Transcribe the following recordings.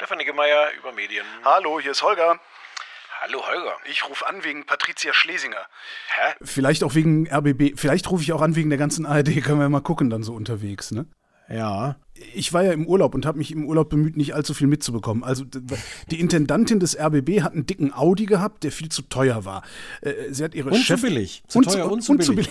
Stefan Niggemeier über Medien. Hallo, hier ist Holger. Hallo Holger. Ich rufe an wegen Patricia Schlesinger. Hä? Vielleicht auch wegen RBB. Vielleicht rufe ich auch an wegen der ganzen ARD. Können wir mal gucken, dann so unterwegs, ne? Ja. Ich war ja im Urlaub und habe mich im Urlaub bemüht, nicht allzu viel mitzubekommen. Also die Intendantin des RBB hat einen dicken Audi gehabt, der viel zu teuer war. Äh, Sie hat ihre Und Chef zu billig. Zu und, teuer und, zu und zu billig.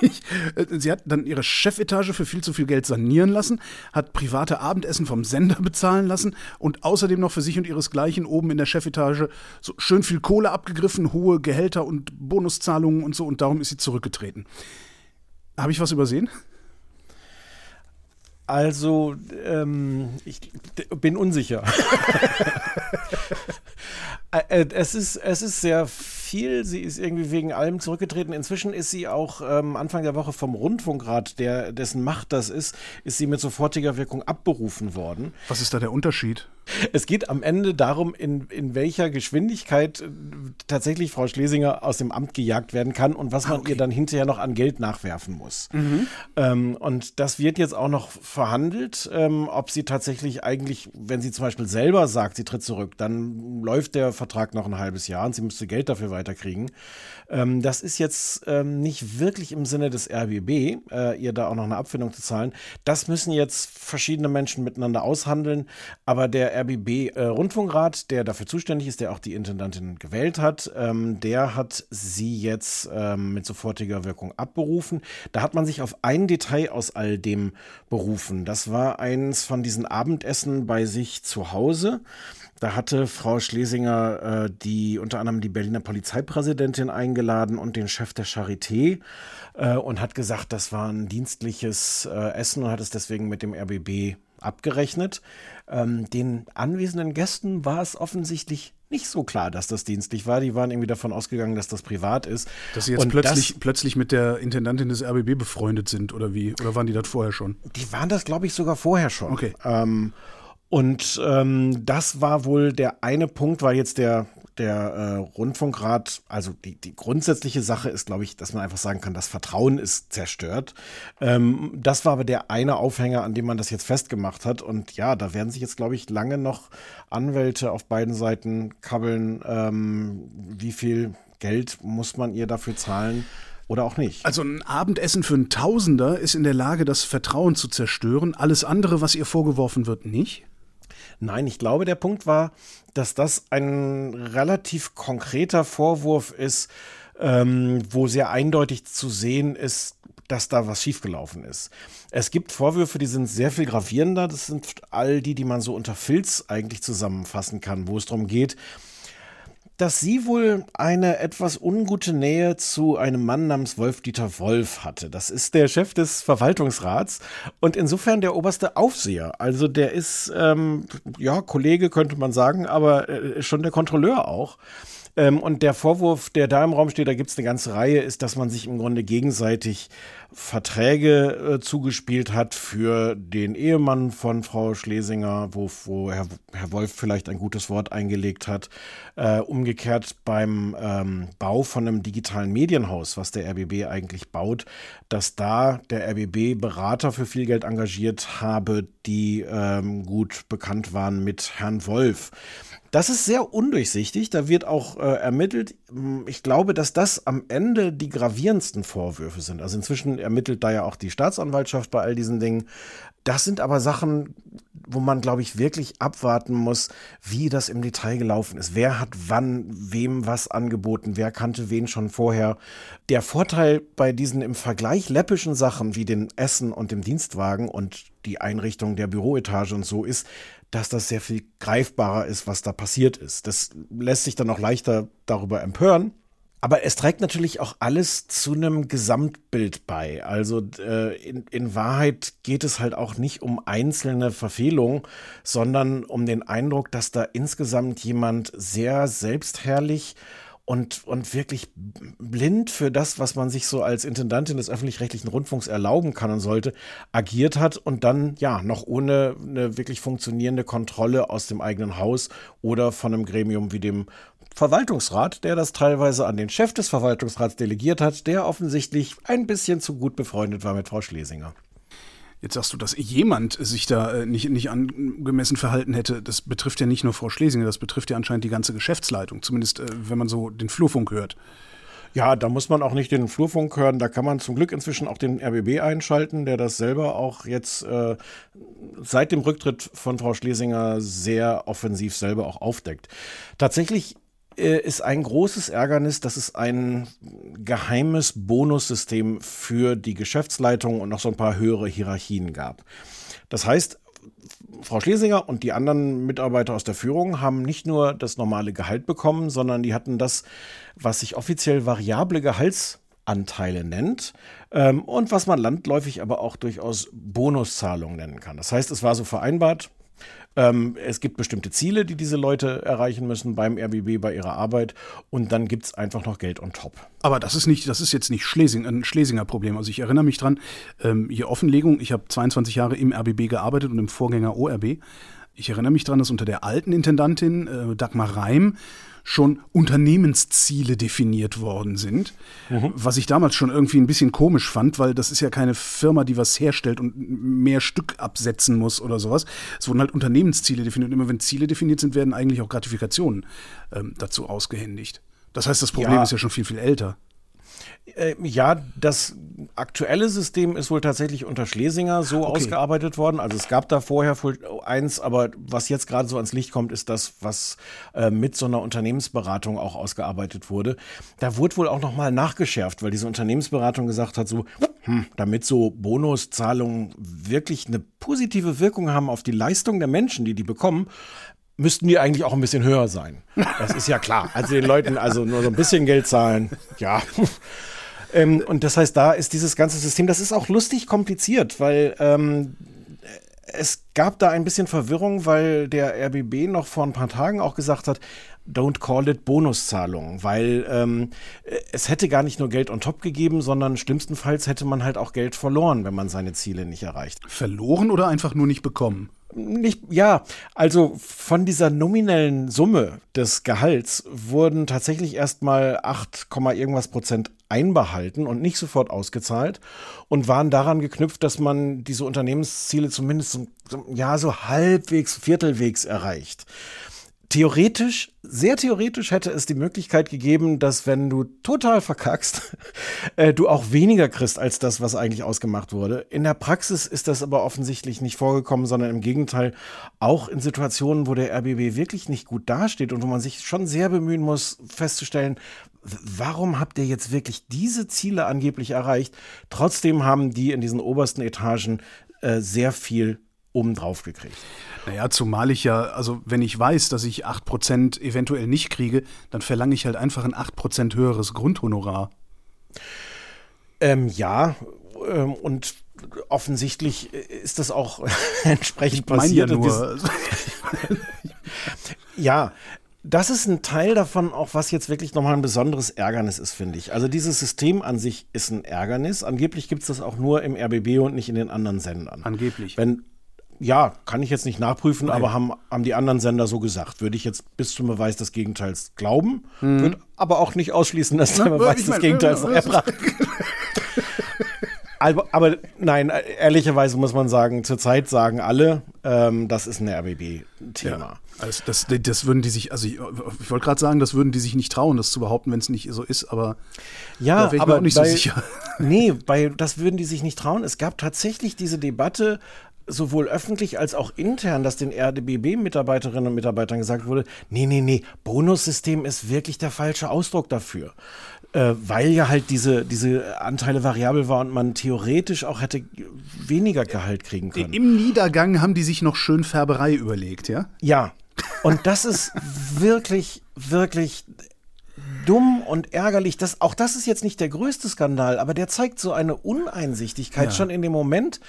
billig. Äh, Sie hat dann ihre Chefetage für viel zu viel Geld sanieren lassen, hat private Abendessen vom Sender bezahlen lassen und außerdem noch für sich und ihresgleichen oben in der Chefetage so schön viel Kohle abgegriffen, hohe Gehälter und Bonuszahlungen und so und darum ist sie zurückgetreten. Habe ich was übersehen? Also, ähm, ich bin unsicher. Äh, äh, es, ist, es ist sehr viel. Sie ist irgendwie wegen allem zurückgetreten. Inzwischen ist sie auch ähm, Anfang der Woche vom Rundfunkrat, der, dessen Macht das ist, ist sie mit sofortiger Wirkung abberufen worden. Was ist da der Unterschied? Es geht am Ende darum, in, in welcher Geschwindigkeit äh, tatsächlich Frau Schlesinger aus dem Amt gejagt werden kann und was man ihr dann hinterher noch an Geld nachwerfen muss. Ähm, und das wird jetzt auch noch verhandelt, ähm, ob sie tatsächlich eigentlich, wenn sie zum Beispiel selber sagt, sie tritt zurück, dann läuft der Vertrag noch ein halbes Jahr und sie müsste Geld dafür weiterkriegen. Ähm, das ist jetzt ähm, nicht wirklich im Sinne des RBB, äh, ihr da auch noch eine Abfindung zu zahlen. Das müssen jetzt verschiedene Menschen miteinander aushandeln. Aber der RBB-Rundfunkrat, der dafür zuständig ist, der auch die Intendantin gewählt hat, ähm, der hat sie jetzt ähm, mit sofortiger Wirkung abberufen. Da hat man sich auf ein Detail aus all dem berufen. Das war eins von diesen Abendessen bei sich zu Hause. Da hatte Frau Schlesinger äh, die unter anderem die Berliner Polizeipräsidentin eingeladen und den Chef der Charité äh, und hat gesagt, das war ein dienstliches äh, Essen und hat es deswegen mit dem RBB abgerechnet. Ähm, den anwesenden Gästen war es offensichtlich nicht so klar, dass das dienstlich war. Die waren irgendwie davon ausgegangen, dass das privat ist. Dass sie jetzt Und plötzlich, das, plötzlich mit der Intendantin des RBB befreundet sind oder wie? Oder waren die das vorher schon? Die waren das, glaube ich, sogar vorher schon. Okay. Ähm, und ähm, das war wohl der eine Punkt, weil jetzt der, der äh, Rundfunkrat, also die, die grundsätzliche Sache ist, glaube ich, dass man einfach sagen kann, das Vertrauen ist zerstört. Ähm, das war aber der eine Aufhänger, an dem man das jetzt festgemacht hat. Und ja, da werden sich jetzt, glaube ich, lange noch Anwälte auf beiden Seiten kabbeln. Ähm, wie viel Geld muss man ihr dafür zahlen oder auch nicht? Also ein Abendessen für einen Tausender ist in der Lage, das Vertrauen zu zerstören. Alles andere, was ihr vorgeworfen wird, nicht? Nein, ich glaube, der Punkt war, dass das ein relativ konkreter Vorwurf ist, ähm, wo sehr eindeutig zu sehen ist, dass da was schiefgelaufen ist. Es gibt Vorwürfe, die sind sehr viel gravierender. Das sind all die, die man so unter Filz eigentlich zusammenfassen kann, wo es darum geht, dass sie wohl eine etwas ungute Nähe zu einem Mann namens Wolf-Dieter Wolf hatte. Das ist der Chef des Verwaltungsrats und insofern der oberste Aufseher. Also der ist, ähm, ja, Kollege könnte man sagen, aber äh, schon der Kontrolleur auch. Ähm, und der Vorwurf, der da im Raum steht, da gibt es eine ganze Reihe, ist, dass man sich im Grunde gegenseitig Verträge äh, zugespielt hat für den Ehemann von Frau Schlesinger, wo, wo Herr, Herr Wolf vielleicht ein gutes Wort eingelegt hat. Äh, umgekehrt beim ähm, Bau von einem digitalen Medienhaus, was der RBB eigentlich baut, dass da der RBB Berater für viel Geld engagiert habe, die ähm, gut bekannt waren mit Herrn Wolf. Das ist sehr undurchsichtig. Da wird auch äh, ermittelt. Ich glaube, dass das am Ende die gravierendsten Vorwürfe sind. Also inzwischen ermittelt da ja auch die Staatsanwaltschaft bei all diesen Dingen. Das sind aber Sachen, wo man, glaube ich, wirklich abwarten muss, wie das im Detail gelaufen ist. Wer hat wann wem was angeboten? Wer kannte wen schon vorher? Der Vorteil bei diesen im Vergleich läppischen Sachen wie den Essen und dem Dienstwagen und die Einrichtung der Büroetage und so ist, dass das sehr viel greifbarer ist, was da passiert ist. Das lässt sich dann auch leichter darüber empören. Aber es trägt natürlich auch alles zu einem Gesamtbild bei. Also äh, in, in Wahrheit geht es halt auch nicht um einzelne Verfehlungen, sondern um den Eindruck, dass da insgesamt jemand sehr selbstherrlich und, und wirklich blind für das, was man sich so als Intendantin des öffentlich-rechtlichen Rundfunks erlauben kann und sollte, agiert hat und dann ja noch ohne eine wirklich funktionierende Kontrolle aus dem eigenen Haus oder von einem Gremium wie dem Verwaltungsrat, der das teilweise an den Chef des Verwaltungsrats delegiert hat, der offensichtlich ein bisschen zu gut befreundet war mit Frau Schlesinger. Jetzt sagst du, dass jemand sich da äh, nicht, nicht angemessen verhalten hätte. Das betrifft ja nicht nur Frau Schlesinger, das betrifft ja anscheinend die ganze Geschäftsleitung, zumindest äh, wenn man so den Flurfunk hört. Ja, da muss man auch nicht den Flurfunk hören. Da kann man zum Glück inzwischen auch den RBB einschalten, der das selber auch jetzt äh, seit dem Rücktritt von Frau Schlesinger sehr offensiv selber auch aufdeckt. Tatsächlich ist ein großes Ärgernis, dass es ein geheimes Bonussystem für die Geschäftsleitung und noch so ein paar höhere Hierarchien gab. Das heißt, Frau Schlesinger und die anderen Mitarbeiter aus der Führung haben nicht nur das normale Gehalt bekommen, sondern die hatten das, was sich offiziell variable Gehaltsanteile nennt ähm, und was man landläufig aber auch durchaus Bonuszahlungen nennen kann. Das heißt, es war so vereinbart, ähm, es gibt bestimmte Ziele, die diese Leute erreichen müssen beim RBB, bei ihrer Arbeit. Und dann gibt es einfach noch Geld on top. Aber das ist nicht, das ist jetzt nicht Schlesing, ein Schlesinger Problem. Also ich erinnere mich dran, ähm, hier Offenlegung, ich habe 22 Jahre im RBB gearbeitet und im Vorgänger ORB. Ich erinnere mich dran, dass unter der alten Intendantin äh, Dagmar Reim schon Unternehmensziele definiert worden sind. Mhm. Was ich damals schon irgendwie ein bisschen komisch fand, weil das ist ja keine Firma, die was herstellt und mehr Stück absetzen muss oder sowas. Es wurden halt Unternehmensziele definiert. Und immer wenn Ziele definiert sind, werden eigentlich auch Gratifikationen ähm, dazu ausgehändigt. Das heißt, das Problem ja. ist ja schon viel, viel älter. Äh, ja, das aktuelle System ist wohl tatsächlich unter Schlesinger so okay. ausgearbeitet worden. Also es gab da vorher eins, aber was jetzt gerade so ans Licht kommt, ist das, was äh, mit so einer Unternehmensberatung auch ausgearbeitet wurde. Da wurde wohl auch nochmal nachgeschärft, weil diese Unternehmensberatung gesagt hat, so, hm, damit so Bonuszahlungen wirklich eine positive Wirkung haben auf die Leistung der Menschen, die die bekommen, müssten die eigentlich auch ein bisschen höher sein. Das ist ja klar. Also den Leuten also nur so ein bisschen Geld zahlen, ja. Ähm, und das heißt, da ist dieses ganze System, das ist auch lustig kompliziert, weil ähm, es gab da ein bisschen Verwirrung, weil der RBB noch vor ein paar Tagen auch gesagt hat, don't call it Bonuszahlung, weil ähm, es hätte gar nicht nur Geld on top gegeben, sondern schlimmstenfalls hätte man halt auch Geld verloren, wenn man seine Ziele nicht erreicht. Verloren oder einfach nur nicht bekommen? Nicht, ja, also von dieser nominellen Summe des Gehalts wurden tatsächlich erstmal 8, irgendwas Prozent einbehalten und nicht sofort ausgezahlt und waren daran geknüpft, dass man diese Unternehmensziele zumindest ja, so halbwegs, viertelwegs erreicht theoretisch, sehr theoretisch hätte es die Möglichkeit gegeben, dass wenn du total verkackst, äh, du auch weniger kriegst als das, was eigentlich ausgemacht wurde. In der Praxis ist das aber offensichtlich nicht vorgekommen, sondern im Gegenteil auch in Situationen, wo der RBB wirklich nicht gut dasteht und wo man sich schon sehr bemühen muss, festzustellen, warum habt ihr jetzt wirklich diese Ziele angeblich erreicht? Trotzdem haben die in diesen obersten Etagen äh, sehr viel obendrauf gekriegt. Naja, zumal ich ja, also wenn ich weiß, dass ich 8% eventuell nicht kriege, dann verlange ich halt einfach ein 8% höheres Grundhonorar. Ähm, ja, ähm, und offensichtlich ist das auch entsprechend ich passiert. Ja, nur. ja, das ist ein Teil davon, auch was jetzt wirklich nochmal ein besonderes Ärgernis ist, finde ich. Also dieses System an sich ist ein Ärgernis. Angeblich gibt es das auch nur im RBB und nicht in den anderen Sendern. Angeblich. Wenn, ja, kann ich jetzt nicht nachprüfen, Nein. aber haben, haben die anderen Sender so gesagt. Würde ich jetzt bis zum Beweis des Gegenteils glauben, mhm. würde aber auch nicht ausschließen, dass der Beweis des Gegenteils erbracht aber, aber, nein, ehrlicherweise muss man sagen, zurzeit sagen alle, ähm, das ist ein RBB-Thema. Ja, also das, das würden die sich, also ich, ich wollte gerade sagen, das würden die sich nicht trauen, das zu behaupten, wenn es nicht so ist, aber ja, da aber auch nicht bei, so sicher. Nee, bei, das würden die sich nicht trauen. Es gab tatsächlich diese Debatte, sowohl öffentlich als auch intern, dass den RDBB-Mitarbeiterinnen und Mitarbeitern gesagt wurde, nee, nee, nee, Bonussystem ist wirklich der falsche Ausdruck dafür. Äh, weil ja halt diese, diese Anteile variabel war und man theoretisch auch hätte weniger Gehalt kriegen können. Im Niedergang haben die sich noch schön Färberei überlegt, ja? Ja. Und das ist wirklich, wirklich dumm und ärgerlich. Das, auch das ist jetzt nicht der größte Skandal, aber der zeigt so eine Uneinsichtigkeit ja. schon in dem Moment,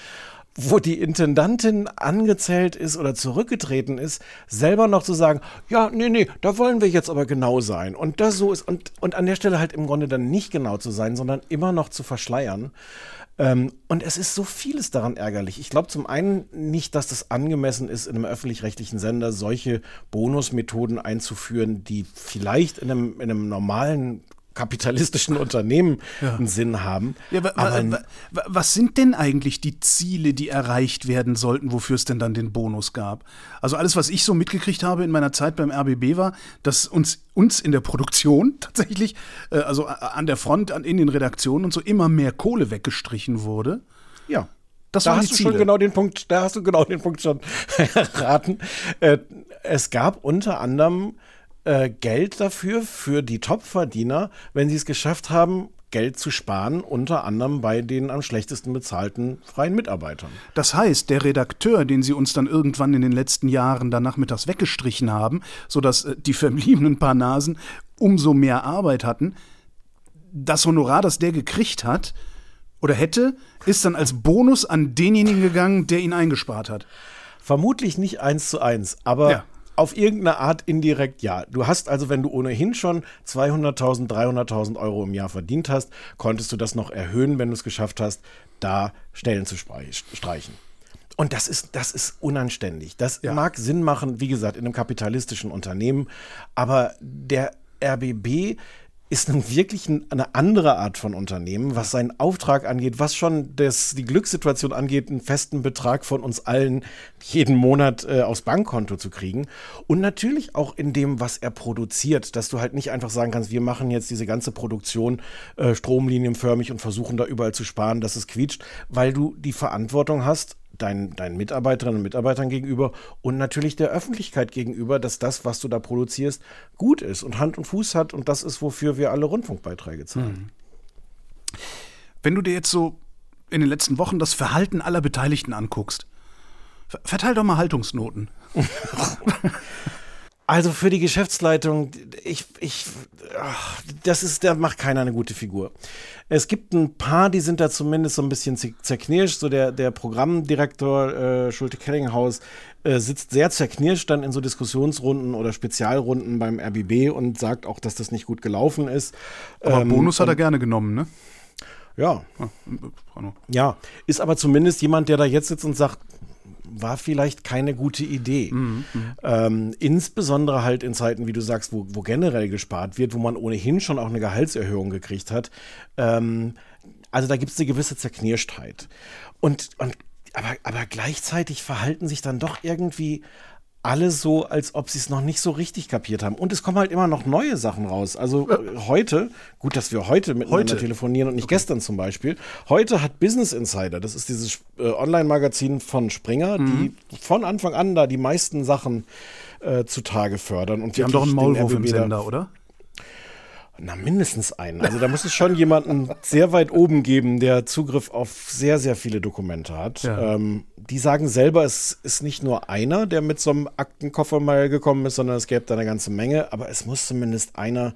wo die Intendantin angezählt ist oder zurückgetreten ist, selber noch zu sagen, ja, nee, nee, da wollen wir jetzt aber genau sein. Und das so ist, und, und an der Stelle halt im Grunde dann nicht genau zu sein, sondern immer noch zu verschleiern. Ähm, und es ist so vieles daran ärgerlich. Ich glaube zum einen nicht, dass das angemessen ist, in einem öffentlich-rechtlichen Sender solche Bonusmethoden einzuführen, die vielleicht in einem, in einem normalen kapitalistischen Unternehmen einen Sinn haben. Ja, wa, wa, wa, was sind denn eigentlich die Ziele, die erreicht werden sollten, wofür es denn dann den Bonus gab? Also alles, was ich so mitgekriegt habe in meiner Zeit beim RBB war, dass uns, uns in der Produktion tatsächlich, äh, also an der Front, an, in den Redaktionen und so immer mehr Kohle weggestrichen wurde. ja. Das da hast du schon genau den Punkt, da hast du genau den Punkt schon erraten. Äh, es gab unter anderem äh, Geld dafür für die Topverdiener, wenn sie es geschafft haben, Geld zu sparen, unter anderem bei den am schlechtesten bezahlten freien Mitarbeitern. Das heißt, der Redakteur, den sie uns dann irgendwann in den letzten Jahren dann nachmittags weggestrichen haben, sodass äh, die verbliebenen paar Nasen umso mehr Arbeit hatten, das Honorar, das der gekriegt hat oder hätte, ist dann als Bonus an denjenigen gegangen, der ihn eingespart hat. Vermutlich nicht eins zu eins, aber Ja. Auf irgendeine Art indirekt ja. Du hast also, wenn du ohnehin schon 200.000, 300.000 Euro im Jahr verdient hast, konntest du das noch erhöhen, wenn du es geschafft hast, da Stellen zu streichen. Und das ist, das ist unanständig. Das Ja. mag Sinn machen, wie gesagt, in einem kapitalistischen Unternehmen, aber der RBB ist nun wirklich ein- eine andere Art von Unternehmen, was seinen Auftrag angeht, was schon das, die Glückssituation angeht, einen festen Betrag von uns allen jeden Monat äh, aufs Bankkonto zu kriegen. Und natürlich auch in dem, was er produziert, dass du halt nicht einfach sagen kannst, wir machen jetzt diese ganze Produktion äh, stromlinienförmig und versuchen da überall zu sparen, dass es quietscht, weil du die Verantwortung hast, deinen, deinen Mitarbeiterinnen und Mitarbeitern gegenüber und natürlich der Öffentlichkeit gegenüber, dass das, was du da produzierst, gut ist und Hand und Fuß hat und das ist, wofür wir alle Rundfunkbeiträge zahlen. Wenn du dir jetzt so in den letzten Wochen das Verhalten aller Beteiligten anguckst, ver- verteil doch mal Haltungsnoten. Also für die Geschäftsleitung, ich, ich, ach, das ist, da macht keiner eine gute Figur. Es gibt ein paar, die sind da zumindest so ein bisschen zer- zerknirscht. So der, der Programmdirektor äh, Schulte Kellinghaus äh, sitzt sehr zerknirscht dann in so Diskussionsrunden oder Spezialrunden beim RBB und sagt auch, dass das nicht gut gelaufen ist. Aber Ähm, Bonus hat er gerne genommen, ne? Ja, Ah, äh, ja, ist aber zumindest jemand, der da jetzt sitzt und sagt, war vielleicht keine gute Idee. Ähm, insbesondere halt in Zeiten, wie du sagst, wo, wo generell gespart wird, wo man ohnehin schon auch eine Gehaltserhöhung gekriegt hat. Ähm, also da gibt es eine gewisse Zerknirschtheit. Und, und aber, aber gleichzeitig verhalten sich dann doch irgendwie alle so, als ob sie es noch nicht so richtig kapiert haben. Und es kommen halt immer noch neue Sachen raus. Also äh, heute, gut, dass wir heute miteinander Heute? telefonieren und nicht gestern zum Beispiel. Heute hat Business Insider, das ist dieses äh, Online-Magazin von Springer, die von Anfang an da die meisten Sachen äh, zutage fördern. Und Die haben doch einen Maulwurf im Sender, oder? Na, mindestens einen. Also da muss es schon jemanden sehr weit oben geben, der Zugriff auf sehr, sehr viele Dokumente hat. Ja. Ähm, die sagen selber, es ist nicht nur einer, der mit so einem Aktenkoffer mal gekommen ist, sondern es gäbe da eine ganze Menge. Aber es muss zumindest einer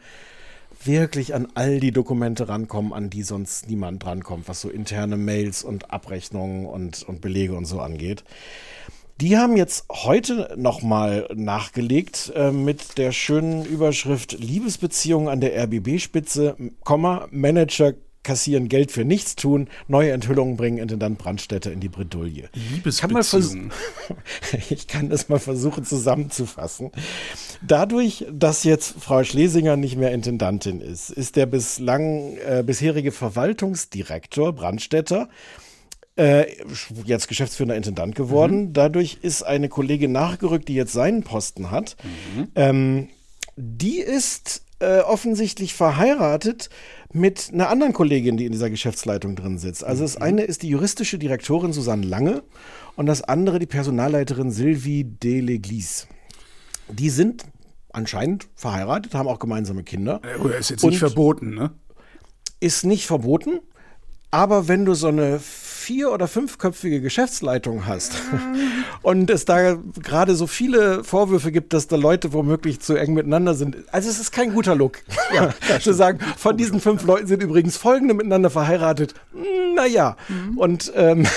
wirklich an all die Dokumente rankommen, an die sonst niemand rankommt, was so interne Mails und Abrechnungen und, und Belege und so angeht. Die haben jetzt heute nochmal nachgelegt äh, mit der schönen Überschrift Liebesbeziehungen an der RBB-Spitze, Komma, Manager kassieren Geld für nichts tun, neue Enthüllungen bringen Intendant Brandstätter in die Bredouille. Liebesbeziehungen. ich kann das mal versuchen zusammenzufassen. Dadurch, dass jetzt Frau Schlesinger nicht mehr Intendantin ist, ist der bislang äh, bisherige Verwaltungsdirektor Brandstätter äh, jetzt geschäftsführender Intendant geworden. Dadurch ist eine Kollegin nachgerückt, die jetzt seinen Posten hat. Ähm, die ist äh, offensichtlich verheiratet mit einer anderen Kollegin, die in dieser Geschäftsleitung drin sitzt. Also das eine ist die juristische Direktorin Susanne Lange und das andere die Personalleiterin Sylvie Deleglis. Die sind anscheinend verheiratet, haben auch gemeinsame Kinder. Ist jetzt nicht verboten, ne? Ist nicht verboten, aber wenn du so eine vier- oder fünfköpfige Geschäftsleitung hast und es da gerade so viele Vorwürfe gibt, dass da Leute womöglich zu eng miteinander sind, also es ist kein guter Look. Ja, zu sagen, von diesen fünf Leuten sind übrigens folgende miteinander verheiratet. Naja, und ähm,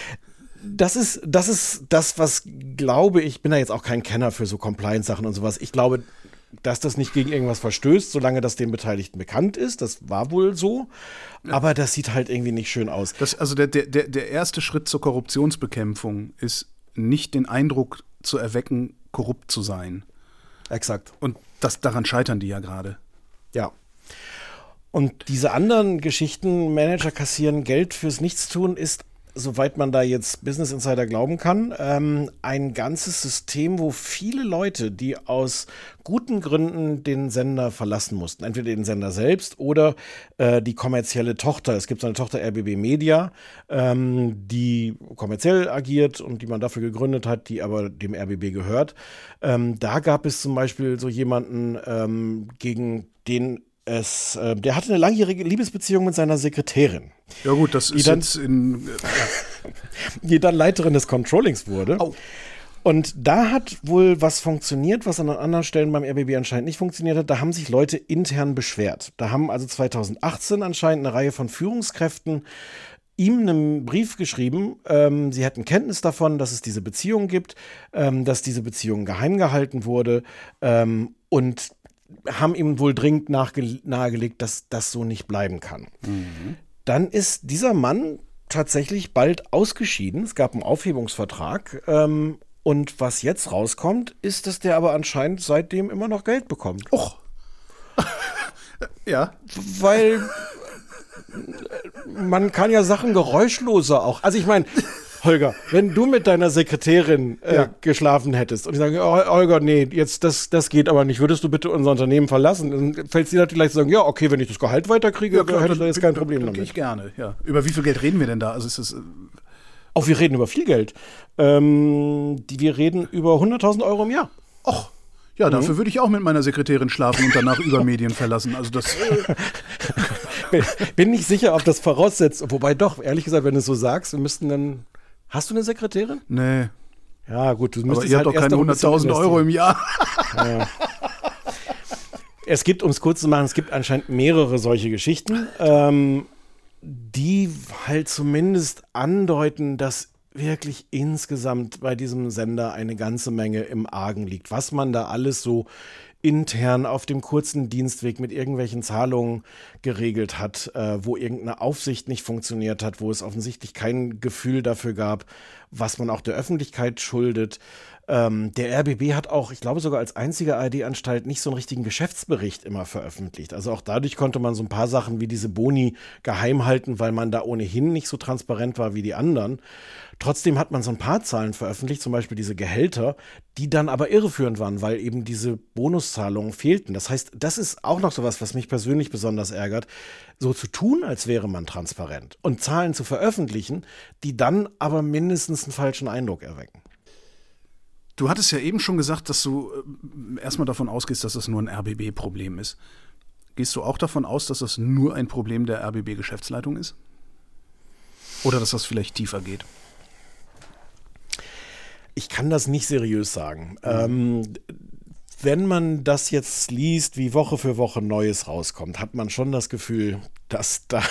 das ist, das ist das, was glaube ich, bin da jetzt auch kein Kenner für so Compliance-Sachen und sowas. Ich glaube, dass das nicht gegen irgendwas verstößt, solange das den Beteiligten bekannt ist. Das war wohl so. Aber das sieht halt irgendwie nicht schön aus. Das, also der, der, der erste Schritt zur Korruptionsbekämpfung ist nicht den Eindruck zu erwecken, korrupt zu sein. Exakt. Und das, daran scheitern die ja gerade. Ja. Und diese anderen Geschichten, Manager kassieren Geld fürs Nichtstun, ist soweit man da jetzt Business Insider glauben kann, ähm, ein ganzes System, wo viele Leute, die aus guten Gründen den Sender verlassen mussten, entweder den Sender selbst oder äh, die kommerzielle Tochter. Es gibt eine Tochter RBB Media, ähm, die kommerziell agiert und die man dafür gegründet hat, die aber dem RBB gehört. Ähm, da gab es zum Beispiel so jemanden, ähm, gegen den es, äh, der hatte eine langjährige Liebesbeziehung mit seiner Sekretärin. Ja gut, das ist dann, jetzt in... Äh, die dann Leiterin des Controllings wurde. Oh. Und da hat wohl was funktioniert, was an anderen Stellen beim RBB anscheinend nicht funktioniert hat. Da haben sich Leute intern beschwert. Da haben also 2018 anscheinend eine Reihe von Führungskräften ihm einen Brief geschrieben, ähm, sie hätten Kenntnis davon, dass es diese Beziehung gibt, ähm, dass diese Beziehung geheim gehalten wurde ähm, und haben ihm wohl dringend nahegelegt, dass das so nicht bleiben kann. Mhm. Dann ist dieser Mann tatsächlich bald ausgeschieden. Es gab einen Aufhebungsvertrag. Ähm, und was jetzt rauskommt, ist, dass der aber anscheinend seitdem immer noch Geld bekommt. Och. ja. Weil man kann ja Sachen geräuschloser auch. Also ich meine, Holger, wenn du mit deiner Sekretärin äh, ja. geschlafen hättest und die sagen, oh, Holger, nee, jetzt das, das geht aber nicht, würdest du bitte unser Unternehmen verlassen? Dann fällt es dir natürlich zu sagen, ja, okay, wenn ich das Gehalt weiterkriege, ja, klar, hätte ich da jetzt kein Problem damit. Ich gerne, ja. Über wie viel Geld reden wir denn da? Also ist es. Äh auch wir reden über viel Geld. Ähm, die, wir reden über 100.000 Euro im Jahr. Och. Ja, dafür mhm. würde ich auch mit meiner Sekretärin schlafen und danach über Medien verlassen. Also das. Bin nicht sicher, ob das voraussetzt. Wobei doch, ehrlich gesagt, wenn du es so sagst, wir müssten dann Hast du eine Sekretärin? Nee. Ja, gut, du müsstest Aber ihr halt habt doch keine 100.000 Euro im Jahr. Ja. Es gibt, um es kurz zu machen, es gibt anscheinend mehrere solche Geschichten, ähm, die halt zumindest andeuten, dass wirklich insgesamt bei diesem Sender eine ganze Menge im Argen liegt. Was man da alles so intern auf dem kurzen Dienstweg mit irgendwelchen Zahlungen geregelt hat, äh, wo irgendeine Aufsicht nicht funktioniert hat, wo es offensichtlich kein Gefühl dafür gab, was man auch der Öffentlichkeit schuldet. Ähm, der RBB hat auch, ich glaube sogar als einzige ARD-Anstalt nicht so einen richtigen Geschäftsbericht immer veröffentlicht. Also auch dadurch konnte man so ein paar Sachen wie diese Boni geheim halten, weil man da ohnehin nicht so transparent war wie die anderen. Trotzdem hat man so ein paar Zahlen veröffentlicht, zum Beispiel diese Gehälter, die dann aber irreführend waren, weil eben diese Bonuszahlungen fehlten. Das heißt, das ist auch noch so was, was mich persönlich besonders ärgert, so zu tun, als wäre man transparent und Zahlen zu veröffentlichen, die dann aber mindestens einen falschen Eindruck erwecken. Du hattest ja eben schon gesagt, dass du äh, erstmal davon ausgehst, dass das nur ein RBB-Problem ist. Gehst du auch davon aus, dass das nur ein Problem der RBB-Geschäftsleitung ist? Oder dass das vielleicht tiefer geht? Ich kann das nicht seriös sagen. Mhm. Ähm, wenn man das jetzt liest, wie Woche für Woche Neues rauskommt, hat man schon das Gefühl, dass da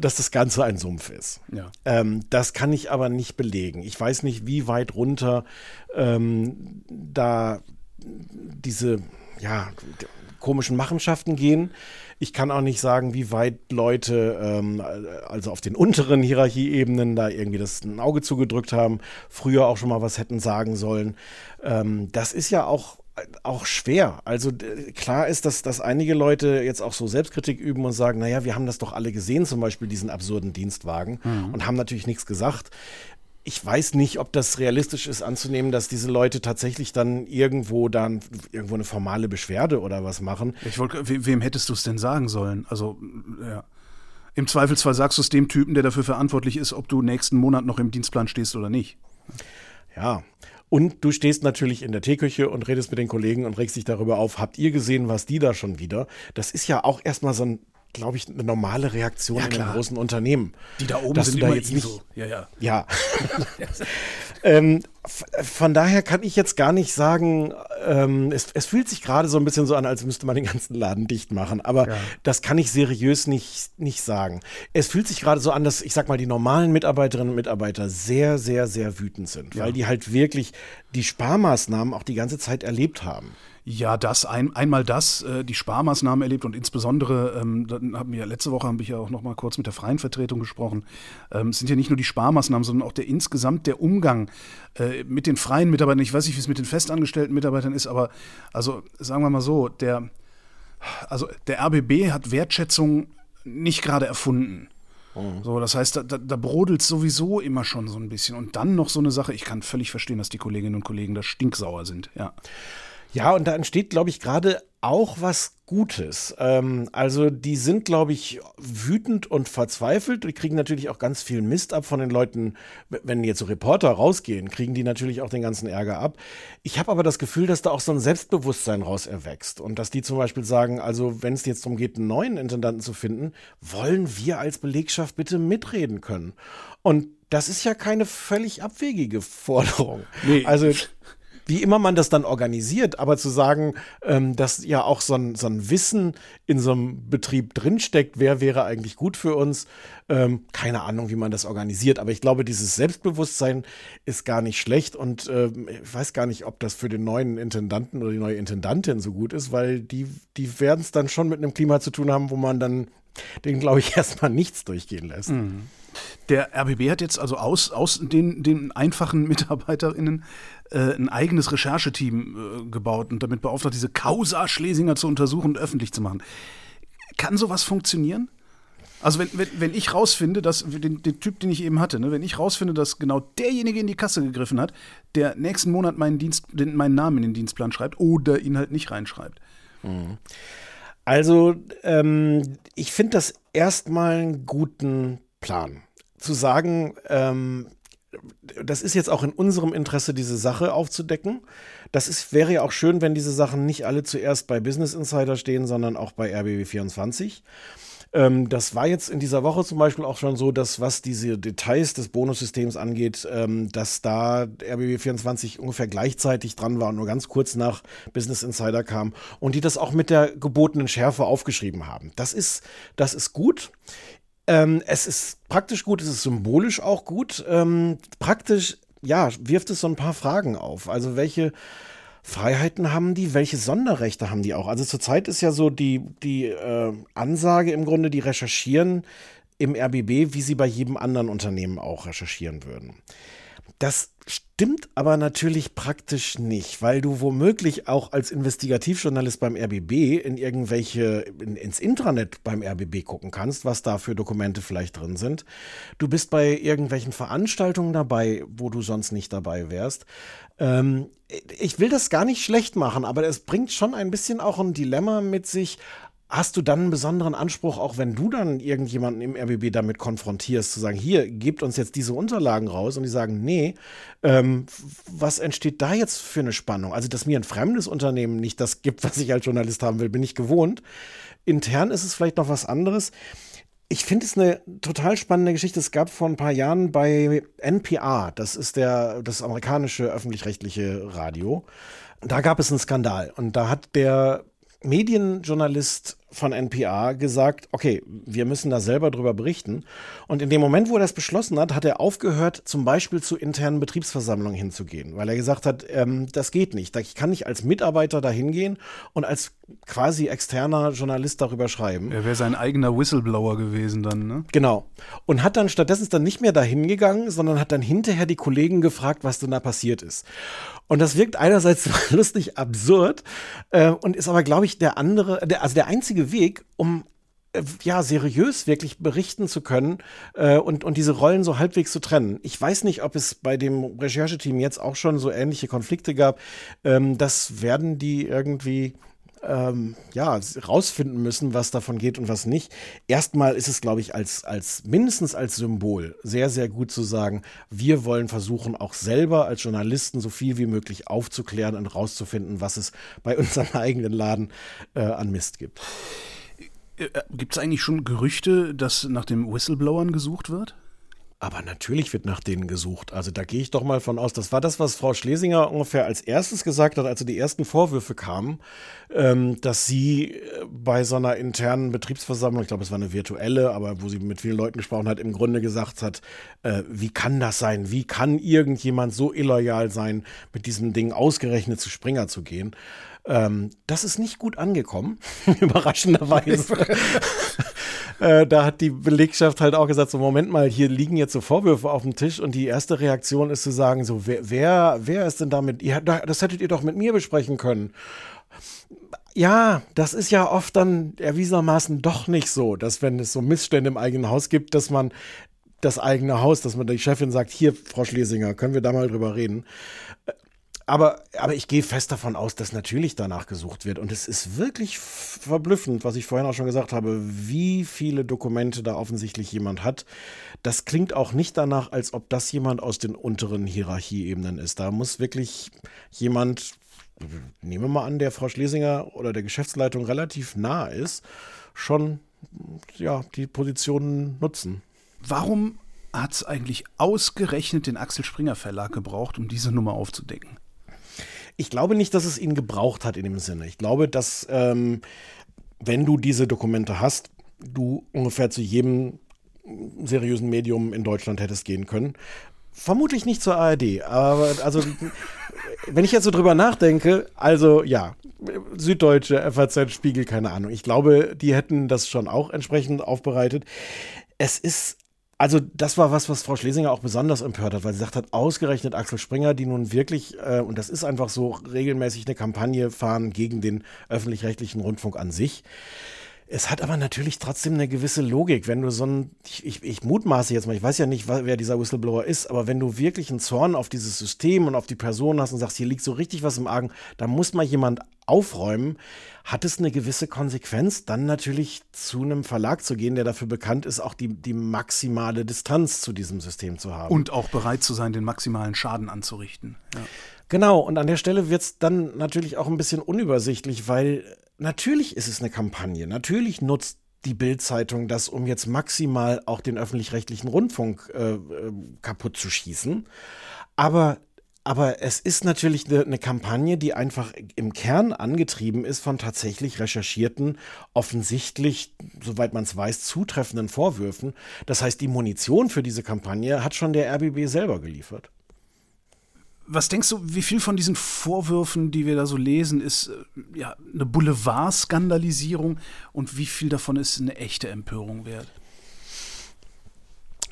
dass das Ganze ein Sumpf ist. Ja. Ähm, das kann ich aber nicht belegen. Ich weiß nicht, wie weit runter ähm, da diese ja, komischen Machenschaften gehen. Ich kann auch nicht sagen, wie weit Leute, ähm, also auf den unteren Hierarchieebenen, da irgendwie das ein Auge zugedrückt haben, früher auch schon mal was hätten sagen sollen. Ähm, das ist ja auch auch schwer. Also klar ist, dass, dass einige Leute jetzt auch so Selbstkritik üben und sagen, naja, wir haben das doch alle gesehen, zum Beispiel diesen absurden Dienstwagen mhm. und haben natürlich nichts gesagt. Ich weiß nicht, ob das realistisch ist anzunehmen, dass diese Leute tatsächlich dann irgendwo dann irgendwo eine formale Beschwerde oder was machen. Ich wollte, we wem hättest du es denn sagen sollen? Also, ja. Im Zweifelsfall sagst du es dem Typen, der dafür verantwortlich ist, ob du nächsten Monat noch im Dienstplan stehst oder nicht. Ja, und du stehst natürlich in der Teeküche und redest mit den Kollegen und regst dich darüber auf, habt ihr gesehen, was die da schon wieder? Das ist ja auch erstmal so ein glaube ich, eine normale Reaktion ja, in einem großen Unternehmen. Die da oben sind da immer jetzt ISO. nicht. Ja, ja. Ja. ähm, von daher kann ich jetzt gar nicht sagen, ähm, es, es, fühlt sich gerade so ein bisschen so an, als müsste man den ganzen Laden dicht machen. Aber ja. das kann ich seriös nicht, nicht sagen. Es fühlt sich gerade so an, dass, ich sag mal, die normalen Mitarbeiterinnen und Mitarbeiter sehr, sehr, sehr wütend sind, ja. weil die halt wirklich die Sparmaßnahmen auch die ganze Zeit erlebt haben. Ja, das ein, einmal das, äh, die Sparmaßnahmen erlebt und insbesondere, ähm, dann haben wir letzte Woche habe ich ja auch noch mal kurz mit der freien Vertretung gesprochen. Ähm, es sind ja nicht nur die Sparmaßnahmen, sondern auch der insgesamt der Umgang äh, mit den freien Mitarbeitern. Ich weiß nicht, wie es mit den festangestellten Mitarbeitern ist, aber also sagen wir mal so, der Also der RBB hat Wertschätzung nicht gerade erfunden. So, das heißt, da, da, da brodelt sowieso immer schon so ein bisschen. Und dann noch so eine Sache, ich kann völlig verstehen, dass die Kolleginnen und Kollegen da stinksauer sind, ja. Ja, und da entsteht, glaube ich, gerade auch was Gutes. Ähm, also die sind, glaube ich, wütend und verzweifelt. Die kriegen natürlich auch ganz viel Mist ab von den Leuten. Wenn jetzt so Reporter rausgehen, kriegen die natürlich auch den ganzen Ärger ab. Ich habe aber das Gefühl, dass da auch so ein Selbstbewusstsein raus erwächst. Und dass die zum Beispiel sagen, also wenn es jetzt darum geht, einen neuen Intendanten zu finden, wollen wir als Belegschaft bitte mitreden können. Und das ist ja keine völlig abwegige Forderung. Nee. Also wie immer man das dann organisiert, aber zu sagen, ähm, dass ja auch so ein, so ein Wissen in so einem Betrieb drinsteckt, wer wäre eigentlich gut für uns, ähm, keine Ahnung, wie man das organisiert, aber ich glaube, dieses Selbstbewusstsein ist gar nicht schlecht und ähm, ich weiß gar nicht, ob das für den neuen Intendanten oder die neue Intendantin so gut ist, weil die, die werden es dann schon mit einem Klima zu tun haben, wo man dann den, glaube ich, erstmal nichts durchgehen lässt. Mhm. Der RBB hat jetzt also aus, aus den, den einfachen MitarbeiterInnen äh, ein eigenes Rechercheteam äh, gebaut und damit beauftragt, diese Causa Schlesinger zu untersuchen und öffentlich zu machen. Kann sowas funktionieren? Also wenn, wenn, wenn ich rausfinde, dass den, den Typ, den ich eben hatte, ne, wenn ich rausfinde, dass genau derjenige in die Kasse gegriffen hat, der nächsten Monat meinen, Dienst, den, meinen Namen in den Dienstplan schreibt oder ihn halt nicht reinschreibt. Mhm. Also ähm, ich finde das erstmal einen guten Plan. Zu sagen, ähm, das ist jetzt auch in unserem Interesse, diese Sache aufzudecken. Das ist, wäre ja auch schön, wenn diese Sachen nicht alle zuerst bei Business Insider stehen, sondern auch bei RBB24. Ähm, das war jetzt in dieser Woche zum Beispiel auch schon so, dass was diese Details des Bonussystems angeht, ähm, dass da RBB24 ungefähr gleichzeitig dran war und nur ganz kurz nach Business Insider kam und die das auch mit der gebotenen Schärfe aufgeschrieben haben. Das ist, das ist gut. Ähm, es ist praktisch gut, es ist symbolisch auch gut. Ähm, praktisch, ja, wirft es so ein paar Fragen auf. Also welche Freiheiten haben die? Welche Sonderrechte haben die auch? Also zurzeit ist ja so die, die äh, Ansage im Grunde, die recherchieren im RBB, wie sie bei jedem anderen Unternehmen auch recherchieren würden. Das stimmt aber natürlich praktisch nicht, weil du womöglich auch als Investigativjournalist beim RBB in irgendwelche, in, ins Intranet beim RBB gucken kannst, was da für Dokumente vielleicht drin sind. Du bist bei irgendwelchen Veranstaltungen dabei, wo du sonst nicht dabei wärst. Ähm, ich will das gar nicht schlecht machen, aber es bringt schon ein bisschen auch ein Dilemma mit sich hast du dann einen besonderen Anspruch, auch wenn du dann irgendjemanden im RBB damit konfrontierst, zu sagen, hier, gebt uns jetzt diese Unterlagen raus und die sagen, nee, ähm, was entsteht da jetzt für eine Spannung? Also, dass mir ein fremdes Unternehmen nicht das gibt, was ich als Journalist haben will, bin ich gewohnt. Intern ist es vielleicht noch was anderes. Ich finde es eine total spannende Geschichte. Es gab vor ein paar Jahren bei NPR, das ist der, das amerikanische öffentlich-rechtliche Radio, da gab es einen Skandal und da hat der Medienjournalist von NPR gesagt, okay, wir müssen da selber drüber berichten. Und in dem Moment, wo er das beschlossen hat, hat er aufgehört, zum Beispiel zu internen Betriebsversammlungen hinzugehen, weil er gesagt hat, ähm, das geht nicht. Ich kann nicht als Mitarbeiter da hingehen und als quasi externer Journalist darüber schreiben. Er wäre sein eigener Whistleblower gewesen dann, ne? Genau. Und hat dann stattdessen dann nicht mehr dahin gegangen, sondern hat dann hinterher die Kollegen gefragt, was denn da passiert ist. Und das wirkt einerseits lustig absurd äh, und ist aber, glaube ich, der andere, der, also der einzige Weg, um äh, ja, seriös wirklich berichten zu können äh, und, und diese Rollen so halbwegs zu trennen. Ich weiß nicht, ob es bei dem Rechercheteam jetzt auch schon so ähnliche Konflikte gab. Ähm, das werden die irgendwie ähm, ja, rausfinden müssen, was davon geht und was nicht. Erstmal ist es, glaube ich, als, als mindestens als Symbol sehr, sehr gut zu sagen, wir wollen versuchen, auch selber als Journalisten so viel wie möglich aufzuklären und rauszufinden, was es bei unserem eigenen Laden äh, an Mist gibt. Äh, gibt es eigentlich schon Gerüchte, dass nach dem Whistleblowern gesucht wird? Aber natürlich wird nach denen gesucht. Also da gehe ich doch mal von aus. Das war das, was Frau Schlesinger ungefähr als erstes gesagt hat, als die ersten Vorwürfe kamen, ähm, dass sie äh, bei so einer internen Betriebsversammlung, ich glaube, es war eine virtuelle, aber wo sie mit vielen Leuten gesprochen hat, im Grunde gesagt hat, äh, wie kann das sein? Wie kann irgendjemand so illoyal sein, mit diesem Ding ausgerechnet zu Springer zu gehen? Ähm, das ist nicht gut angekommen, überraschenderweise. äh, da hat die Belegschaft halt auch gesagt: So, Moment mal, hier liegen jetzt so Vorwürfe auf dem Tisch und die erste Reaktion ist zu sagen: So, wer, wer, wer ist denn damit? Ihr, das hättet ihr doch mit mir besprechen können Ja, das ist ja oft dann erwiesenermaßen doch nicht so, dass wenn es so Missstände im eigenen Haus gibt, dass man das eigene Haus, dass man die Chefin sagt, hier, Frau Schlesinger, können wir da mal drüber reden. Aber, aber ich gehe fest davon aus, dass natürlich danach gesucht wird. Und es ist wirklich verblüffend, was ich vorhin auch schon gesagt habe, wie viele Dokumente da offensichtlich jemand hat. Das klingt auch nicht danach, als ob das jemand aus den unteren Hierarchieebenen ist. Da muss wirklich jemand, nehmen wir mal an, der Frau Schlesinger oder der Geschäftsleitung relativ nah ist, schon ja, die Positionen nutzen. Warum hat es eigentlich ausgerechnet den Axel Springer Verlag gebraucht, um diese Nummer aufzudecken? Ich glaube nicht, dass es ihn gebraucht hat in dem Sinne. Ich glaube, dass ähm, wenn du diese Dokumente hast, du ungefähr zu jedem seriösen Medium in Deutschland hättest gehen können. Vermutlich nicht zur ARD, aber also wenn ich jetzt so drüber nachdenke, also ja, Süddeutsche, FAZ, Spiegel, keine Ahnung. Ich glaube, die hätten das schon auch entsprechend aufbereitet. Es ist also das war was, was Frau Schlesinger auch besonders empört hat, weil sie sagt hat, ausgerechnet Axel Springer, die nun wirklich, äh, und das ist einfach so, regelmäßig eine Kampagne fahren gegen den öffentlich-rechtlichen Rundfunk an sich. Es hat aber natürlich trotzdem eine gewisse Logik, wenn du so ein, ich, ich, ich, mutmaße jetzt mal, ich weiß ja nicht, wer dieser Whistleblower ist, aber wenn du wirklich einen Zorn auf dieses System und auf die Person hast und sagst, hier liegt so richtig was im Argen, da muss mal jemand aufräumen, hat es eine gewisse Konsequenz, dann natürlich zu einem Verlag zu gehen, der dafür bekannt ist, auch die, die maximale Distanz zu diesem System zu haben. Und auch bereit zu sein, den maximalen Schaden anzurichten. Ja. Genau, und an der Stelle wird es dann natürlich auch ein bisschen unübersichtlich, weil natürlich ist es eine Kampagne, natürlich nutzt die Bild-Zeitung das, um jetzt maximal auch den öffentlich-rechtlichen Rundfunk äh, äh kaputt zu schießen. Aber aber es ist natürlich eine, eine, Kampagne, die einfach im Kern angetrieben ist von tatsächlich recherchierten, offensichtlich, soweit man es weiß, zutreffenden Vorwürfen. Das heißt, die Munition für diese Kampagne hat schon der RBB selber geliefert. Was denkst du, wie viel von diesen Vorwürfen, die wir da so lesen, ist äh, ja eine Boulevardskandalisierung und wie viel davon ist eine echte Empörung wert?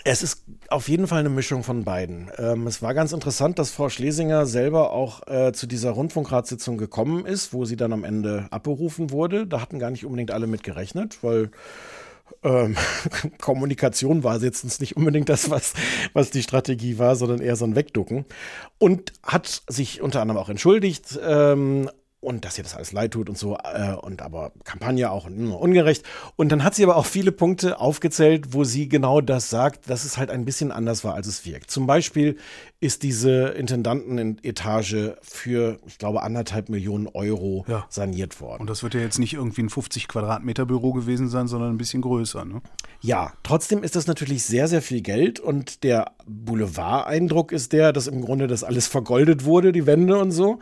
Es ist auf jeden Fall eine Mischung von beiden. Ähm, es war ganz interessant, dass Frau Schlesinger selber auch äh, zu dieser Rundfunkratssitzung gekommen ist, wo sie dann am Ende abberufen wurde. Da hatten gar nicht unbedingt alle mit gerechnet, weil ähm, Kommunikation war jetzt nicht unbedingt das, was, was die Strategie war, sondern eher so ein Wegducken. Und hat sich unter anderem auch entschuldigt ähm, und dass ihr das alles leid tut und so äh, und aber Kampagne auch ungerecht und dann hat sie aber auch viele Punkte aufgezählt, wo sie genau das sagt, dass es halt ein bisschen anders war, als es wirkt. Zum Beispiel ist diese Intendantenetage für, ich glaube, anderthalb Millionen Euro ja. saniert worden. Und das wird ja jetzt nicht irgendwie ein 50 Quadratmeter Büro gewesen sein, sondern ein bisschen größer, ne? Ja, trotzdem ist das natürlich sehr, sehr viel Geld und der Boulevard-Eindruck ist der, dass im Grunde das alles vergoldet wurde, die Wände und so.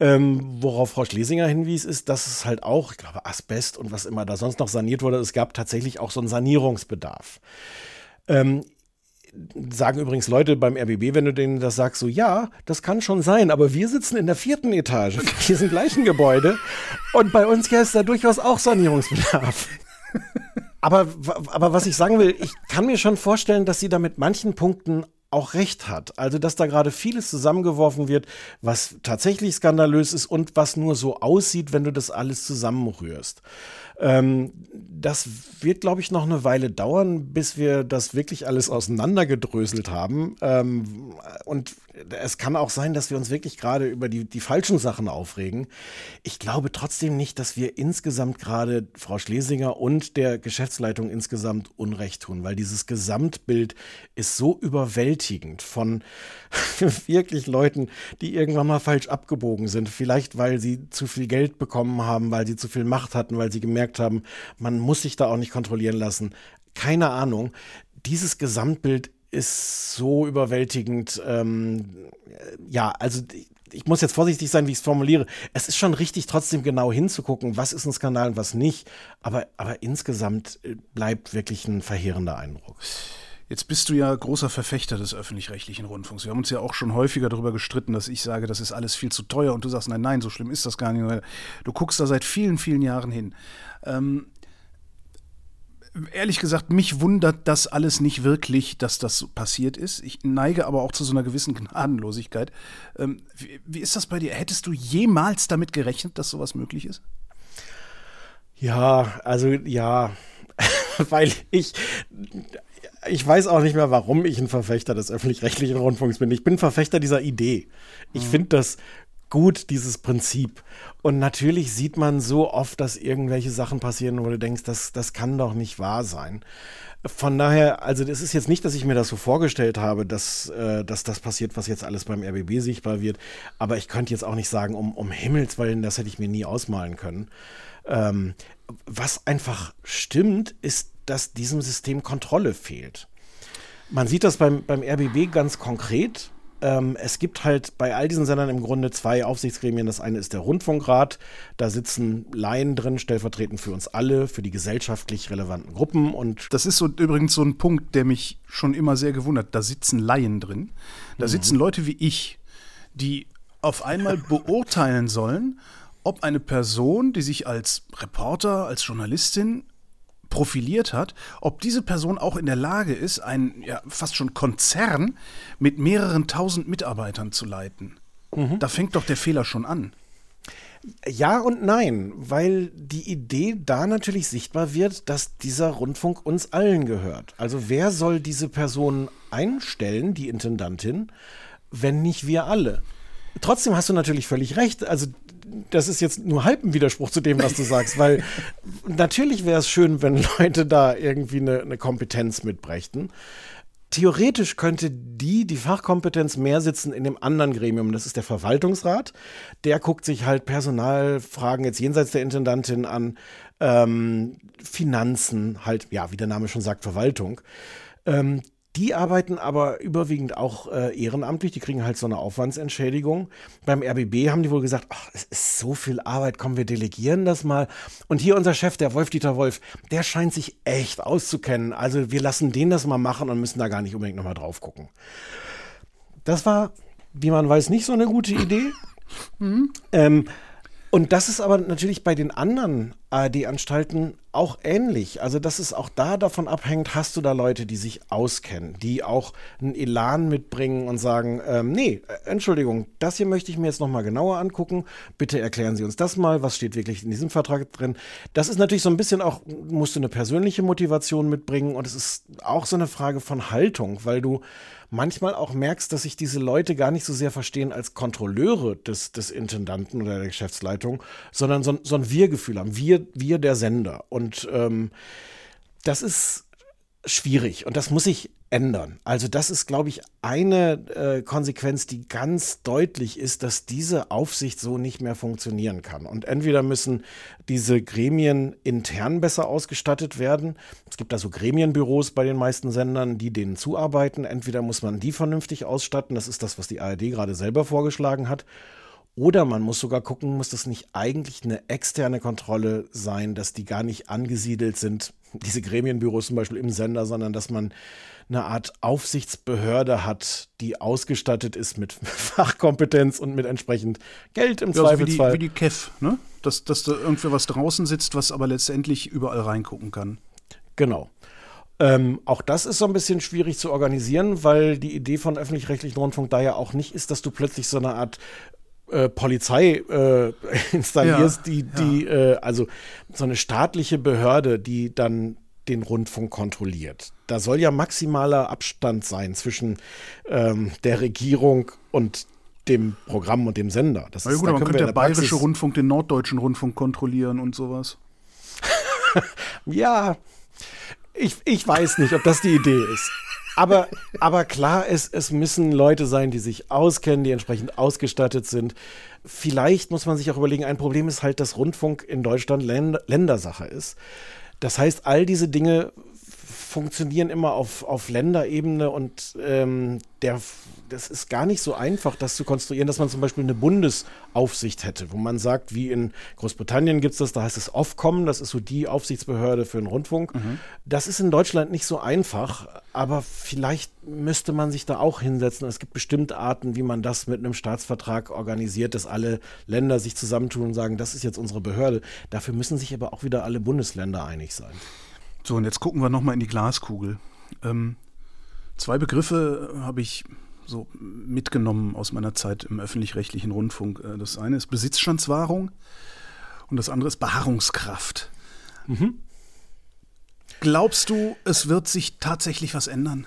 Ähm, worauf Frau Schlesinger hinwies, ist, dass es halt auch, ich glaube, Asbest und was immer da sonst noch saniert wurde, es gab tatsächlich auch so einen Sanierungsbedarf. Ähm, sagen übrigens Leute beim RBB, wenn du denen das sagst, so ja, das kann schon sein, aber wir sitzen in der vierten Etage. In diesem gleichen Gebäude. Und bei uns ja ist da durchaus auch Sanierungsbedarf. Aber, aber was ich sagen will, ich kann mir schon vorstellen, dass sie da mit manchen Punkten auch recht hat. Also, dass da gerade vieles zusammengeworfen wird, was tatsächlich skandalös ist und was nur so aussieht, wenn du das alles zusammenrührst. Ähm, das wird, glaube ich, noch eine Weile dauern, bis wir das wirklich alles auseinandergedröselt haben. Ähm, und es kann auch sein, dass wir uns wirklich gerade über die, die falschen Sachen aufregen. Ich glaube trotzdem nicht, dass wir insgesamt gerade Frau Schlesinger und der Geschäftsleitung insgesamt Unrecht tun, weil dieses Gesamtbild ist so überwältigend von wirklich Leuten, die irgendwann mal falsch abgebogen sind. Vielleicht, weil sie zu viel Geld bekommen haben, weil sie zu viel Macht hatten, weil sie gemerkt haben, man muss sich da auch nicht kontrollieren lassen. Keine Ahnung. Dieses Gesamtbild ist so überwältigend. Ähm, ja, also ich muss jetzt vorsichtig sein, wie ich es formuliere. Es ist schon richtig, trotzdem genau hinzugucken, was ist ein Skandal und was nicht. Aber, aber insgesamt äh, bleibt wirklich ein verheerender Eindruck. Jetzt bist du ja großer Verfechter des öffentlich-rechtlichen Rundfunks. Wir haben uns ja auch schon häufiger darüber gestritten, dass ich sage, das ist alles viel zu teuer und du sagst, nein, nein, so schlimm ist das gar nicht. Du guckst da seit vielen, vielen Jahren hin. Ähm, ehrlich gesagt, mich wundert das alles nicht wirklich, dass das passiert ist. Ich neige aber auch zu so einer gewissen Gnadenlosigkeit. Ähm, wie, wie, ist das bei dir? Hättest du jemals damit gerechnet, dass sowas möglich ist? Ja, also ja, weil ich, ich weiß auch nicht mehr, warum ich ein Verfechter des öffentlich-rechtlichen Rundfunks bin. Ich bin Verfechter dieser Idee. Ich mhm. finde das gut, dieses Prinzip. Und natürlich sieht man so oft, dass irgendwelche Sachen passieren, wo du denkst, das, das kann doch nicht wahr sein. Von daher, also das ist jetzt nicht, dass ich mir das so vorgestellt habe, dass, äh, dass das passiert, was jetzt alles beim RBB sichtbar wird. Aber ich könnte jetzt auch nicht sagen, um, um Himmels Willen, das hätte ich mir nie ausmalen können. Ähm, was einfach stimmt, ist, dass diesem System Kontrolle fehlt. Man sieht das beim, beim RBB ganz konkret. Ähm, es gibt halt bei all diesen Sendern im Grunde zwei Aufsichtsgremien. Das eine ist der Rundfunkrat. Da sitzen Laien drin, stellvertretend für uns alle, für die gesellschaftlich relevanten Gruppen. Und das ist so, übrigens so ein Punkt, der mich schon immer sehr gewundert. Da sitzen Laien drin. Da mhm. sitzen Leute wie ich, die auf einmal beurteilen sollen, ob eine Person, die sich als Reporter, als Journalistin profiliert hat, ob diese Person auch in der Lage ist, einen ja, fast schon Konzern mit mehreren tausend Mitarbeitern zu leiten. Mhm. Da fängt doch der Fehler schon an. Ja und nein, weil die Idee da natürlich sichtbar wird, dass dieser Rundfunk uns allen gehört. Also wer soll diese Person einstellen, die Intendantin, wenn nicht wir alle? Trotzdem hast du natürlich völlig recht. Also das ist jetzt nur halb ein Widerspruch zu dem, was du sagst, weil natürlich wäre es schön, wenn Leute da irgendwie eine, eine Kompetenz mitbrächten. Theoretisch könnte die, die Fachkompetenz mehr sitzen in dem anderen Gremium. Das ist der Verwaltungsrat. Der guckt sich halt Personalfragen jetzt jenseits der Intendantin an, ähm, Finanzen, halt, ja, wie der Name schon sagt, Verwaltung. Ähm, die arbeiten aber überwiegend auch äh, ehrenamtlich, die kriegen halt so eine Aufwandsentschädigung. Beim RBB haben die wohl gesagt, ach, es ist so viel Arbeit, komm, wir delegieren das mal. Und hier unser Chef, der Wolf-Dieter Wolf, der scheint sich echt auszukennen. Also wir lassen den das mal machen und müssen da gar nicht unbedingt nochmal drauf gucken. Das war, wie man weiß, nicht so eine gute Idee. Mhm. Ähm, und das ist aber natürlich bei den anderen ARD-Anstalten auch ähnlich. Also, dass es auch da davon abhängt, hast du da Leute, die sich auskennen, die auch einen Elan mitbringen und sagen, ähm, nee, äh, Entschuldigung, das hier möchte ich mir jetzt nochmal genauer angucken. Bitte erklären Sie uns das mal, was steht wirklich in diesem Vertrag drin. Das ist natürlich so ein bisschen auch, musst du eine persönliche Motivation mitbringen und es ist auch so eine Frage von Haltung, weil du manchmal auch merkst, dass sich diese Leute gar nicht so sehr verstehen als Kontrolleure des, des Intendanten oder der Geschäftsleitung, sondern so, so ein Wir-Gefühl haben. Wir, wir der Sender. Und ähm, das ist schwierig und das muss sich ändern. Also das ist, glaube ich, eine äh, Konsequenz, die ganz deutlich ist, dass diese Aufsicht so nicht mehr funktionieren kann. Und entweder müssen diese Gremien intern besser ausgestattet werden. Es gibt also Gremienbüros bei den meisten Sendern, die denen zuarbeiten. Entweder muss man die vernünftig ausstatten. Das ist das, was die ARD gerade selber vorgeschlagen hat. Oder man muss sogar gucken, muss das nicht eigentlich eine externe Kontrolle sein, dass die gar nicht angesiedelt sind, diese Gremienbüros zum Beispiel im Sender, sondern dass man eine Art Aufsichtsbehörde hat, die ausgestattet ist mit Fachkompetenz und mit entsprechend Geld im ja, Zweifelsfall. Also wie, die, wie die KEF, ne? Dass, dass da irgendwie was draußen sitzt, was aber letztendlich überall reingucken kann. Genau. Ähm, auch das ist so ein bisschen schwierig zu organisieren, weil die Idee von öffentlich-rechtlichen Rundfunk da ja auch nicht ist, dass du plötzlich so eine Art äh, Polizei äh, installierst, ja, die, die, ja. äh, also so eine staatliche Behörde, die dann den Rundfunk kontrolliert. Da soll ja maximaler Abstand sein zwischen ähm, der Regierung und dem Programm und dem Sender. Das ist, ja gut, aber man könnte der, der bayerische Rundfunk den norddeutschen Rundfunk kontrollieren und sowas. ja, ich, ich weiß nicht, ob das die Idee ist. Aber, aber klar, es, es müssen Leute sein, die sich auskennen, die entsprechend ausgestattet sind. Vielleicht muss man sich auch überlegen, ein Problem ist halt, dass Rundfunk in Deutschland Länd Ländersache ist. Das heißt, all diese Dinge funktionieren immer auf, auf Länderebene und ähm, der, das ist gar nicht so einfach, das zu konstruieren, dass man zum Beispiel eine Bundesaufsicht hätte, wo man sagt, wie in Großbritannien gibt es das, da heißt es Ofcom, das ist so die Aufsichtsbehörde für den Rundfunk. Mhm. Das ist in Deutschland nicht so einfach, aber vielleicht müsste man sich da auch hinsetzen. Es gibt bestimmte Arten, wie man das mit einem Staatsvertrag organisiert, dass alle Länder sich zusammentun und sagen, das ist jetzt unsere Behörde. Dafür müssen sich aber auch wieder alle Bundesländer einig sein. So, und jetzt gucken wir nochmal in die Glaskugel. Ähm, zwei Begriffe habe ich so mitgenommen aus meiner Zeit im öffentlich-rechtlichen Rundfunk. Äh, das eine ist Besitzstandswahrung und das andere ist Beharrungskraft. Mhm. Glaubst du, es wird sich tatsächlich was ändern?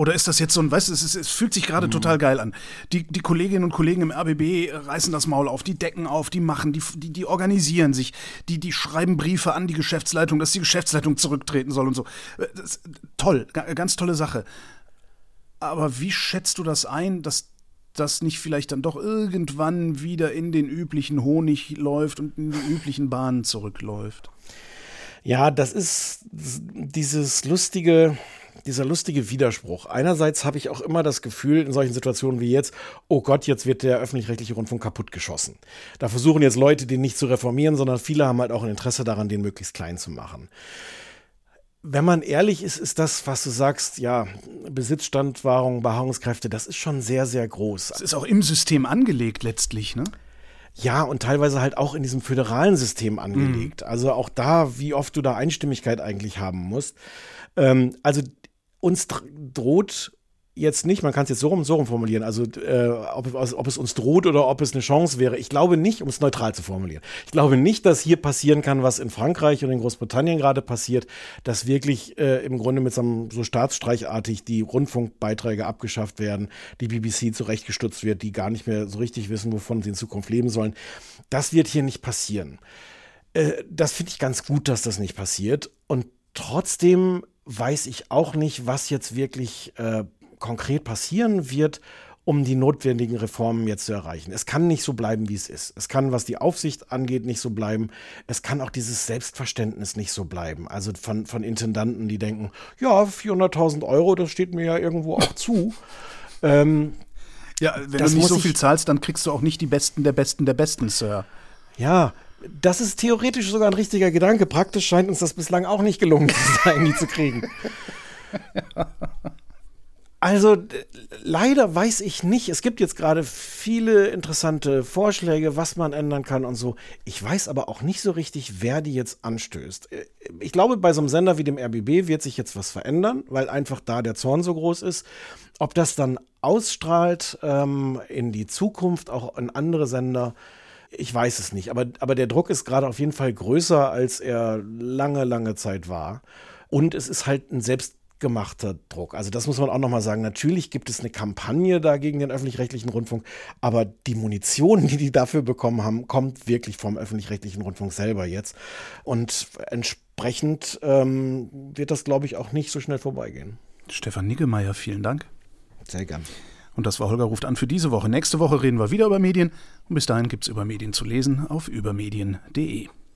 Oder ist das jetzt so ein, weißt du, es, es fühlt sich gerade mhm. total geil an. Die, die Kolleginnen und Kollegen im RBB reißen das Maul auf, die decken auf, die machen, die, die, die organisieren sich, die, die schreiben Briefe an die Geschäftsleitung, dass die Geschäftsleitung zurücktreten soll und so. Das, toll, ganz tolle Sache. Aber wie schätzt du das ein, dass das nicht vielleicht dann doch irgendwann wieder in den üblichen Honig läuft und in die üblichen Bahnen zurückläuft? Ja, das ist dieses lustige, dieser lustige Widerspruch. Einerseits habe ich auch immer das Gefühl in solchen Situationen wie jetzt, oh Gott, jetzt wird der öffentlich-rechtliche Rundfunk kaputtgeschossen. Da versuchen jetzt Leute, den nicht zu reformieren, sondern viele haben halt auch ein Interesse daran, den möglichst klein zu machen. Wenn man ehrlich ist, ist das, was du sagst, ja, Besitzstandwahrung, Beharrungskräfte, das ist schon sehr, sehr groß. Es ist auch im System angelegt letztlich, ne? Ja, und teilweise halt auch in diesem föderalen System angelegt. Mhm. Also auch da, wie oft du da Einstimmigkeit eigentlich haben musst. Ähm, also uns droht jetzt nicht, man kann es jetzt so rum, so rum formulieren, also äh, ob, ob, es uns droht oder ob es eine Chance wäre. Ich glaube nicht, um es neutral zu formulieren, ich glaube nicht, dass hier passieren kann, was in Frankreich und in Großbritannien gerade passiert, dass wirklich äh, im Grunde mit so, einem, so staatsstreichartig die Rundfunkbeiträge abgeschafft werden, die BBC zurechtgestutzt wird, die gar nicht mehr so richtig wissen, wovon sie in Zukunft leben sollen. Das wird hier nicht passieren. Äh, das finde ich ganz gut, dass das nicht passiert. Und trotzdem weiß ich auch nicht, was jetzt wirklich äh, konkret passieren wird, um die notwendigen Reformen jetzt zu erreichen. Es kann nicht so bleiben, wie es ist. Es kann, was die Aufsicht angeht, nicht so bleiben. Es kann auch dieses Selbstverständnis nicht so bleiben. Also von, von Intendanten, die denken, ja, 400.000 Euro, das steht mir ja irgendwo auch zu. Ähm, ja, wenn du nicht so viel zahlst, dann kriegst du auch nicht die Besten der Besten der Besten, Sir. Ja, das ist theoretisch sogar ein richtiger Gedanke. Praktisch scheint uns das bislang auch nicht gelungen zu sein, die zu kriegen. Also leider weiß ich nicht. Es gibt jetzt gerade viele interessante Vorschläge, was man ändern kann und so. Ich weiß aber auch nicht so richtig, wer die jetzt anstößt. Ich glaube, bei so einem Sender wie dem RBB wird sich jetzt was verändern, weil einfach da der Zorn so groß ist. Ob das dann ausstrahlt ähm, in die Zukunft, auch in andere Sender, ich weiß es nicht, aber, aber der Druck ist gerade auf jeden Fall größer, als er lange, lange Zeit war. Und es ist halt ein selbstgemachter Druck. Also das muss man auch nochmal sagen. Natürlich gibt es eine Kampagne da gegen den öffentlich-rechtlichen Rundfunk, aber die Munition, die die dafür bekommen haben, kommt wirklich vom öffentlich-rechtlichen Rundfunk selber jetzt. Und entsprechend ähm, wird das, glaube ich, auch nicht so schnell vorbeigehen. Stefan Niggemeier, vielen Dank. Sehr gern. Und das war Holger ruft an für diese Woche. Nächste Woche reden wir wieder über Medien. Und bis dahin gibt es über Medien zu lesen auf übermedien.de.